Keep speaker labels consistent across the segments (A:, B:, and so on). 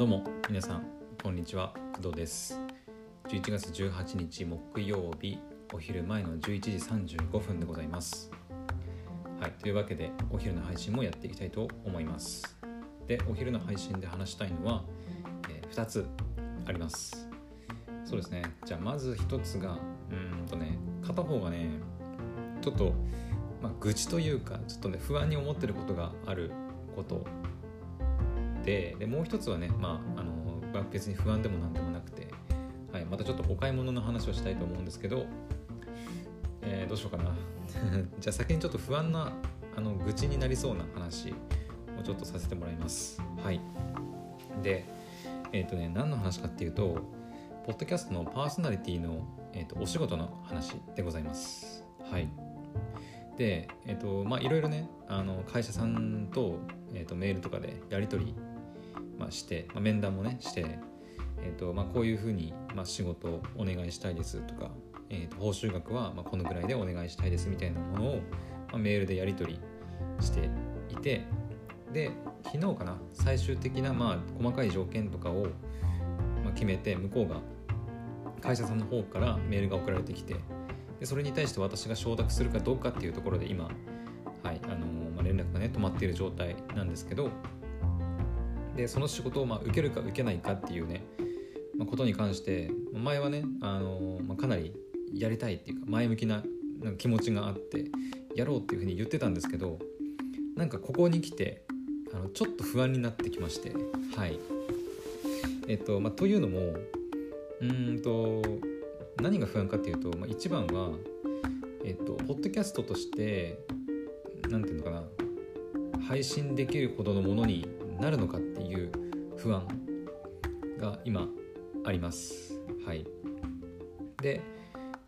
A: どうも皆さんこんにちは工藤です。11月18日木曜日お昼前の11時35分でございます。はいというわけでお昼の配信もやっていきたいと思います。でお昼の配信で話したいのは、えー、2つあります。そうですね。じゃあまず1つがうんとね片方がねちょっとまあ、愚痴というかちょっとね不安に思ってることがあることででもう一つはね、まあ、あの別に不安でも何でもなくて、はい、またちょっとお買い物の話をしたいと思うんですけど、えー、どうしようかな。じゃあ先にちょっと不安なあの愚痴になりそうな話をちょっとさせてもらいます。はい。でえっ、ー、とね何の話かっていうとポッドキャストのパーソナリティの、えーと、お仕事の話でございます。はい。でえっ、ー、とまあいろいろねあの会社さんと,、えーとメールとかでやり取りまあ、して、まあ、面談もねして、えーとまあ、こういうふうに、まあ、仕事をお願いしたいですとか、えー、と報酬額はまあこのぐらいでお願いしたいですみたいなものを、まあ、メールでやり取りしていてで昨日かな最終的なまあ細かい条件とかを、まあ、決めて向こうが会社さんの方からメールが送られてきてでそれに対して私が承諾するかどうかっていうところで今、はいあの、まあ、連絡がね止まっている状態なんですけどでその仕事をまあ受けるか受けないかっていうね、まあ、ことに関して前はね、あのまあ、かなりやりたいっていうか前向きななんか気持ちがあってやろうっていうふうに言ってたんですけどなんかここに来てあのちょっと不安になってきましてはい。えっとまあというのもうんと何が不安かっていうと、まあ、一番はえっとポッドキャストとして何て言うのかな配信できるほどのものになるのかっていう不安が今あります。はい、で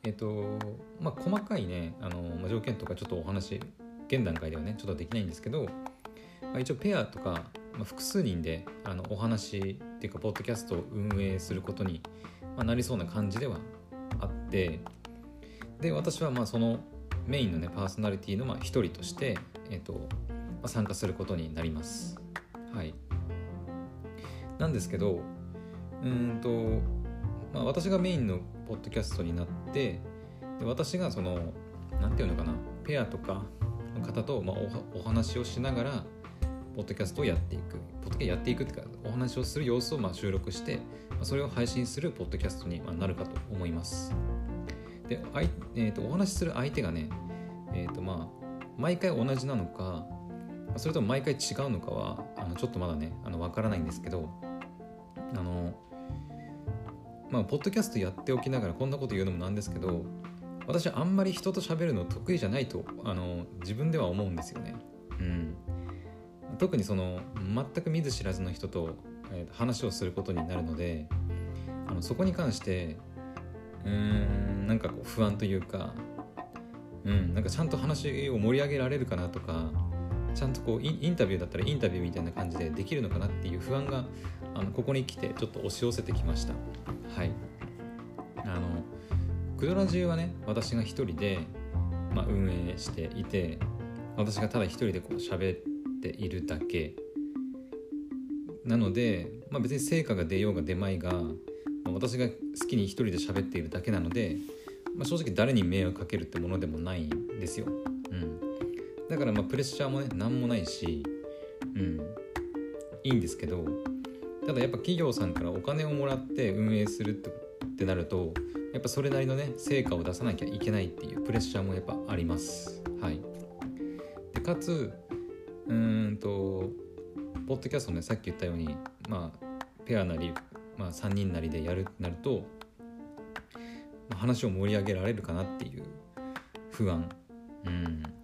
A: えっ、とまあ細かいねあの、条件とかちょっとお話現段階ではねちょっとできないんですけど、まあ、一応ペアとか、まあ、複数人であのお話っていうかポッドキャストを運営することに、まあ、なりそうな感じではあってで私はまあそのメインのねパーソナリティの一人として、えっとまあ、参加することになります。はい。なんですけどうんと、まあ、私がメインのポッドキャストになってで私がその何て言うのかなペアとかの方と、まあ、おお話をしながらポッドキャストをやっていく。ポッドキャストやっていくっていうかお話をする様子をまあ収録して、まあ、それを配信するポッドキャストにまあなるかと思います。で、あいえーと、お話しする相手がねえっ、ー、とまあ毎回同じなのかそれとも毎回違うのかはあのちょっとまだねあの分からないんですけどあのまあポッドキャストやっておきながらこんなこと言うのもなんですけど私あんまり人と喋るの得意じゃないとあの自分では思うんですよね。うん、特にその全く見ず知らずの人と、えー、話をすることになるのであのそこに関してうーんなんかこう不安というか、うん、なんかちゃんと話を盛り上げられるかなとかちゃんとこうインタビューだったらインタビューみたいな感じでできるのかなっていう不安があのここに来てちょっと押し寄せてきました。はい。あのクドラジはね私が一人で、まあ、運営していて私がただ一人でこう喋っているだけ。なので、まあ、別に成果が出ようが出まいが、まあ、私が好きに一人で喋っているだけなので、まあ、正直誰に迷惑かけるってものでもないんですよ。だからまあプレッシャーもね何もないしうん。いいんですけどただやっぱ企業さんからお金をもらって運営するってなるとやっぱそれなりのね成果を出さなきゃいけないっていうプレッシャーもやっぱあります。はい。でかつうんとポッドキャストねさっき言ったようにまあペアなり、まあ、3人なりでやるってなると、まあ、話を盛り上げられるかなっていう不安。うん。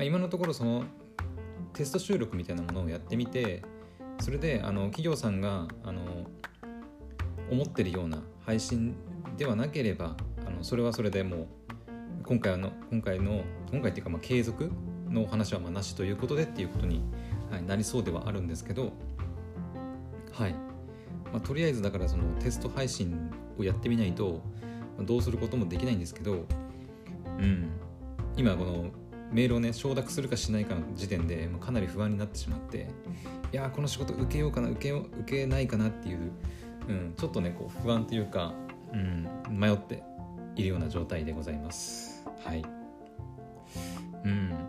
A: あ、今のところそのテスト収録みたいなものをやってみてそれであの企業さんがあの思ってるような配信ではなければあのそれはそれでもう今回の今回の今回っていうかまあ継続のお話はまあなしということでっていうことに、はい、なりそうではあるんですけどはい、まあ、とりあえずだからそのテスト配信をやってみないとどうすることもできないんですけどうん。今このメールをね承諾するかしないかの時点で、まあ、かなり不安になってしまっていやこの仕事受けようかな受けよう受けないかなっていう、うん、ちょっとねこう不安というか、うん、迷っているような状態でございます。はい。うん。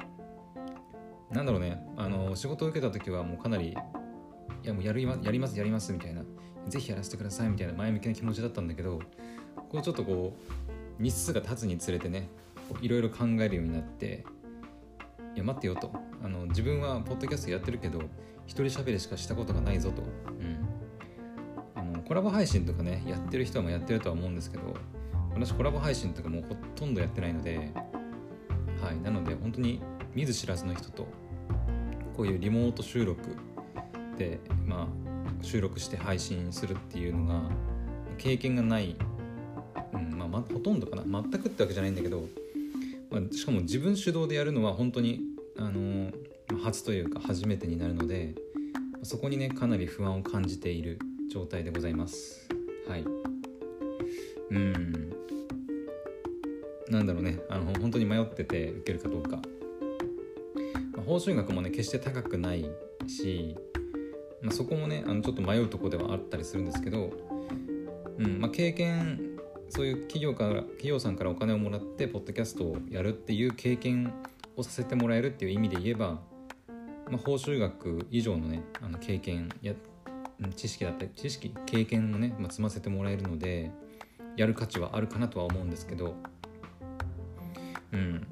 A: なんだろうねあの仕事を受けた時はもうかなりいやもうやるやりますやりますみたいなぜひやらせてくださいみたいな前向きな気持ちだったんだけどこうちょっとこう日数が経つにつれてねいろいろ考えるようになっていや待ってよと。あの自分はポッドキャストやってるけど一人喋りしかしたことがないぞと、うん、あのコラボ配信とかねやってる人はもやってるとは思うんですけど私コラボ配信とかもうほとんどやってないのではいなので本当に見ず知らずの人とこういうリモート収録でまあ収録して配信するっていうのが経験がないうんまあ、まほとんどかな。全くってわけじゃないんだけど、まあ、しかも自分主導でやるのは本当に、あの、初というか初めてになるのでそこにねかなり不安を感じている状態でございます。はい。うん。なんだろうね。あの本当に迷ってて受けるかどうか、まあ、報酬額もね決して高くないし、まあ、そこもねあのちょっと迷うとこではあったりするんですけど、うん。まあ、経験そういう企業から企業さんからお金をもらってポッドキャストをやるっていう経験をさせてもらえるっていう意味で言えば、まあ、報酬額以上のねあの経験や知識だったり知識経験をね、まあ、積ませてもらえるのでやる価値はあるかなとは思うんですけどうん。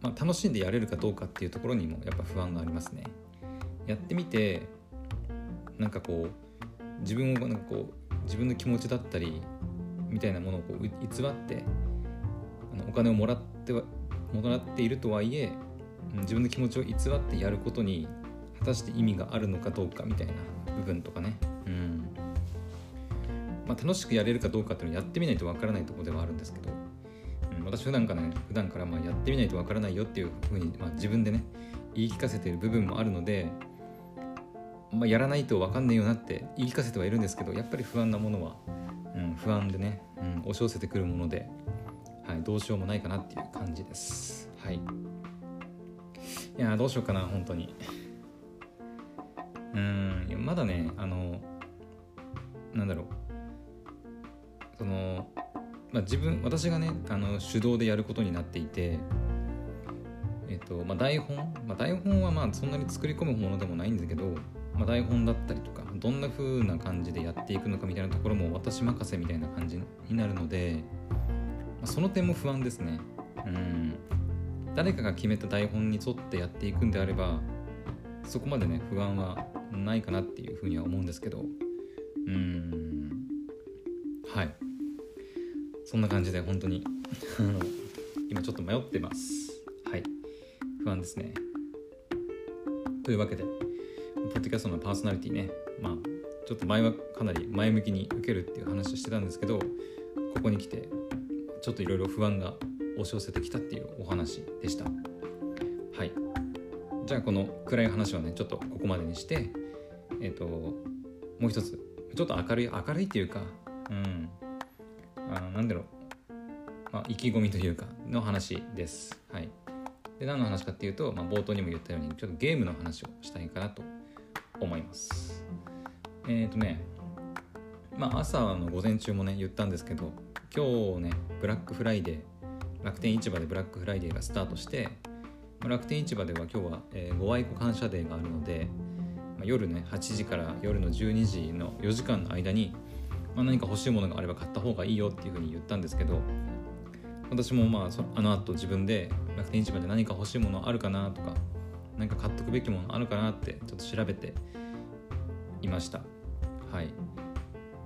A: まあ、楽しんでやれるかどうかっていうところにもやっぱ不安がありますね。やってみてなんかこう自分をなんかこう自分の気持ちだったりみたいなものをこう偽ってあのお金をもらってはもらっているとはいえ自分の気持ちを偽ってやることに果たして意味があるのかどうかみたいな部分とかね、うん。まあ、楽しくやれるかどうかっていうのはやってみないとわからないところではあるんですけど、うん、私普段からね普段からまあやってみないとわからないよっていうふうに、まあ、自分でね言い聞かせてる部分もあるので、まあ、やらないと分かんねえよなって言い聞かせてはいるんですけどやっぱり不安なものはうん、不安でね、うん、押し寄せてくるもので、はい、どうしようもないかなっていう感じです。はい。いやどうしようかな、本当に。うん、まだね、あの、なんだろう。その、まあ、自分、私がね、あの手動でやることになっていて、えっとまあ、台本、まあ、台本はまあそんなに作り込むものでもないんだけど、まあ、台本だったりとかどんな風な感じでやっていくのかみたいなところも私任せみたいな感じになるので、まあ、その点も不安ですね。うん。誰かが決めた台本に沿ってやっていくんであればそこまでね不安はないかなっていうふうには思うんですけど。うん。はい。そんな感じで本当に 今ちょっと迷ってます。はい。不安ですね。というわけでポッドキャストのパーソナリティね、まあ、ちょっと前はかなり前向きに受けるっていう話をしてたんですけど、ここに来て、ちょっといろいろ不安が押し寄せてきたっていうお話でした。はい。じゃあ、この暗い話はね、ちょっとここまでにして、えっ、ー、と、もう一つ、ちょっと明るい、明るいっていうか、うん、あなんだろう、まあ、意気込みというか、の話です。はい。で何の話かっていうと、まあ、冒頭にも言ったようにちょっとゲームの話をしたいかなと思いますえっ、ー、とねまあ朝の午前中もね言ったんですけど今日ねブラックフライデー楽天市場でブラックフライデーがスタートして楽天市場では今日は、えー、ご愛顧感謝デーがあるので、まあ、夜ね8時から夜の12時の4時間の間に、まあ、何か欲しいものがあれば買った方がいいよっていうふうに言ったんですけど私もまああの後自分で楽天市場で何か欲しいものあるかなとか何か買っとくべきものあるかなってちょっと調べていました。はい。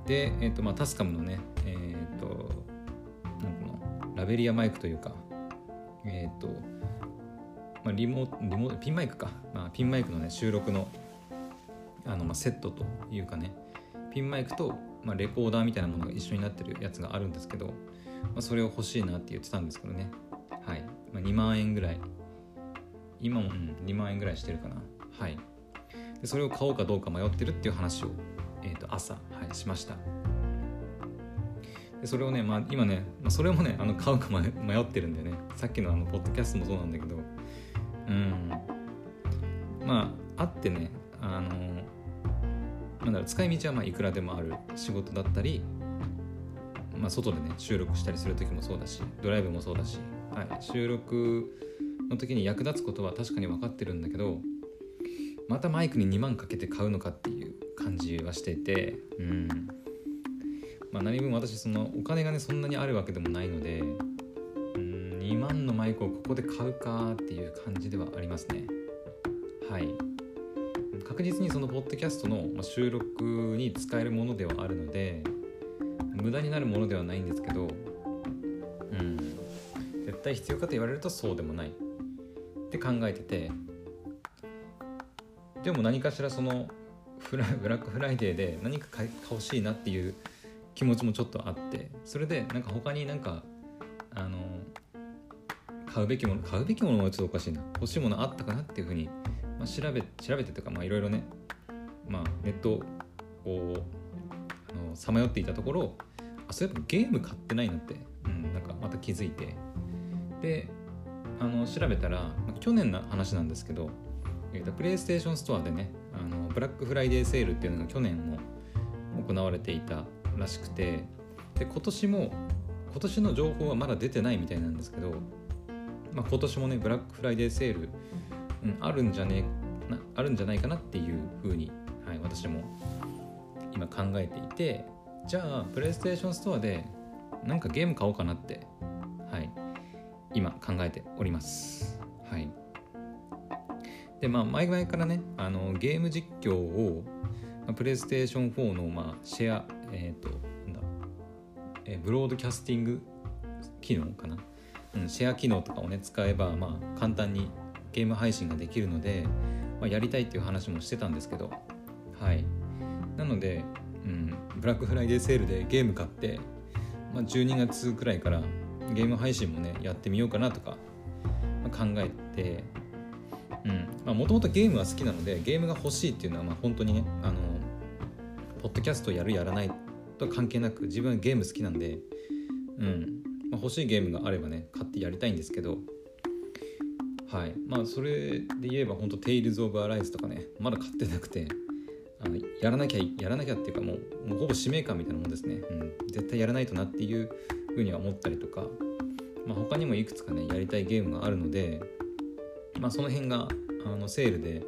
A: で、えーとまあ、タスカムのねえ、ー、となんのラベリアマイクというかえ、ー、と、まあ、リモリモピンマイクか、まあ、ピンマイクのね収録のあの、まあ、セットというかねピンマイクと、まあ、レコーダーみたいなものが一緒になってるやつがあるんですけど、まあ、それを欲しいなって言ってたんですけどね。はい、まあ、2万円ぐらい。今も、うん、2万円ぐらいしてるかな。はい。でそれを買おうかどうか迷ってるっていう話を、えー、と朝、はい、しました。でそれをね、まあ、今ね、まあ、それもねあの買うか迷ってるんでね。さっきのあのポッドキャストもそうなんだけど。うん。まああってねあのなんだろう使い道はまあいくらでもある仕事だったり、まあ、外でね収録したりする時もそうだしドライブもそうだし、はい、収録の時に役立つことは確かに分かってるんだけどまたマイクに2万かけて買うのかってい感じはしててうん。まあ何分私そのお金がねそんなにあるわけでもないのでうん2万のマイクをここで買うかっていう感じではありますね。はい。確実にそのポッドキャストの収録に使えるものではあるので無駄になるものではないんですけどうん。絶対必要かと言われるとそうでもない。って考えててでも何かしらその ブラックフライデーで何か買い欲しいなっていう気持ちもちょっとあってそれでなんか他になんかあの買うべきもの買うべきものはちょっとおかしいな。欲しいものあったかなっていうふうにまあ、調べ調べてとかいろいろね、まあ、ネットをさまよっていたところあそういえばゲーム買ってないなって、うん、なんかまた気づいて。であの調べたら、まあ、去年の話なんですけど、えーと、プレイステーションストアでねあのブラックフライデーセールっていうのが去年も行われていたらしくてで今年も今年の情報はまだ出てないみたいなんですけど、まあ、今年もねブラックフライデーセールうん、あるんじゃねなあるんじゃないかなっていうふうに、はい、私も今考えていてじゃあプレイステーションストアでなんかゲーム買おうかなって、はい、今考えております。はい、でまあ前々からねあのゲーム実況を、プレイステーション4の、まあ、シェアえっ、ー、となんだ、えー、ブロードキャスティング機能かな、うん、シェア機能とかをね使えば、まあ、簡単にゲーム配信ができるので、まあ、やりたいっていう話もしてたんですけどはい。なので、うん、ブラックフライデーセールでゲーム買って、まあ、12月くらいからゲーム配信もねやってみようかなとか、まあ、考えてもともとゲームは好きなのでゲームが欲しいっていうのはまあ本当にねあのポッドキャストやるやらないと関係なく自分はゲーム好きなんで、うん。まあ、欲しいゲームがあればね買ってやりたいんですけどはい。まあそれで言えば本当テイルズ・オブ・アライズとかねまだ買ってなくてあのやらなきゃやらなきゃっていうかもうもうほぼ使命感みたいなもんですね、うん、絶対やらないとなっていうふうには思ったりとか、まあ、他にもいくつかねやりたいゲームがあるので、まあ、その辺があのセールで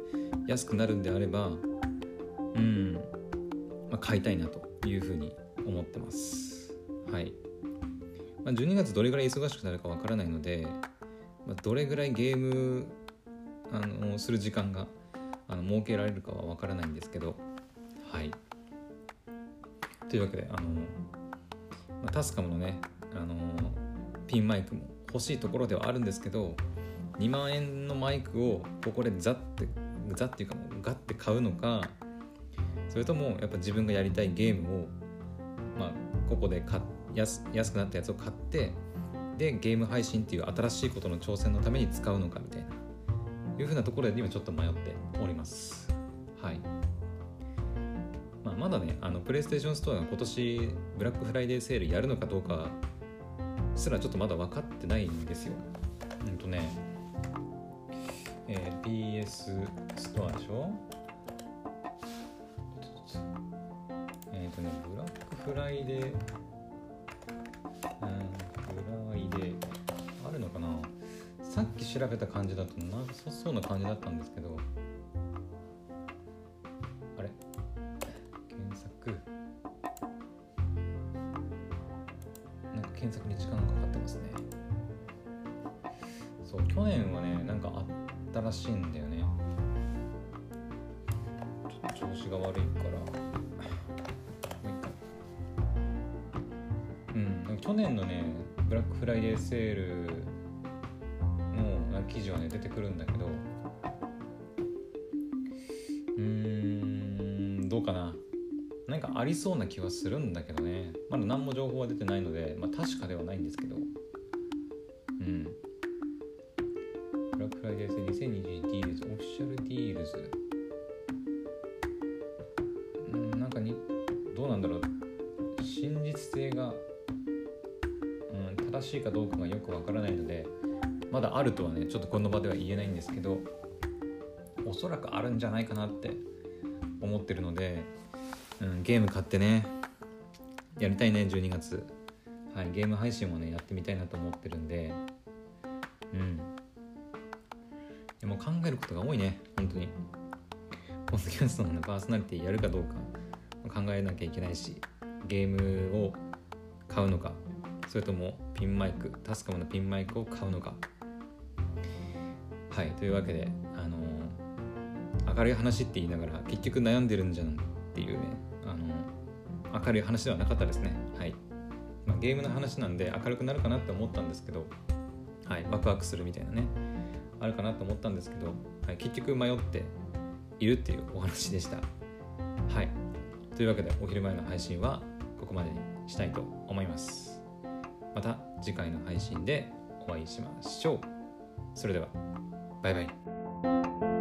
A: 安くなるんであればうん、まあ、買いたいなというふうに思ってます。はい、まあ、12月どれぐらい忙しくなるかわからないのでまあ、どれぐらいゲームあのする時間があの設けられるかは分からないんですけどはい。というわけであの、まあ、タスカムのねあのピンマイクも欲しいところではあるんですけど2万円のマイクをここでザッてザっていうかもうガッて買うのかそれともやっぱ自分がやりたいゲームを、まあ、ここで買安安くなったやつを買ってでゲーム配信っていう新しいことの挑戦のために使うのかみたいないうふうなところで今ちょっと迷っております。はい。まあ、まだねあのプレイステーションストアが今年ブラックフライデーセールやるのかどうかすらちょっとまだ分かってないんですよ。うんとねえー、PS ストアでしょ？えっ、ー、とねブラックフライデーうんであるのかな？さっき調べた感じだとなさそうな感じだったんですけど。あれ？検索。なんか検索に時間がかかってますね。そう去年はねなんかあったらしいんだよね。調子が悪いから。もう一回。うん去年のねブラックフライデーセールの記事はね出てくるんだけど。うんどうかな。なんかありそうな気はするんだけどね。まだ何も情報は出てないので、まあ、確かではないんですけど。うん。わからないのでまだあるとはねちょっとこの場では言えないんですけどおそらくあるんじゃないかなって思ってるので、うん、ゲーム買ってねやりたいね12月。はいゲーム配信もねやってみたいなと思ってるんでうん。でも考えることが多いね本当に。ポッドキャストの、パーソナリティやるかどうか考えなきゃいけないしゲームを買うのかそれともピンマイクタスカムのピンマイクを買うのか。はいというわけであの明るい話って言いながら結局悩んでるんじゃんっていうねあの明るい話ではなかったですね。はい、まあ、ゲームの話なんで明るくなるかなって思ったんですけどはいワクワクするみたいなねあるかなと思ったんですけど、はい、結局迷っているっていうお話でした。はい。というわけでお昼前の配信はここまでにしたいと思います。また次回の配信でお会いしましょう。それではバイバイ。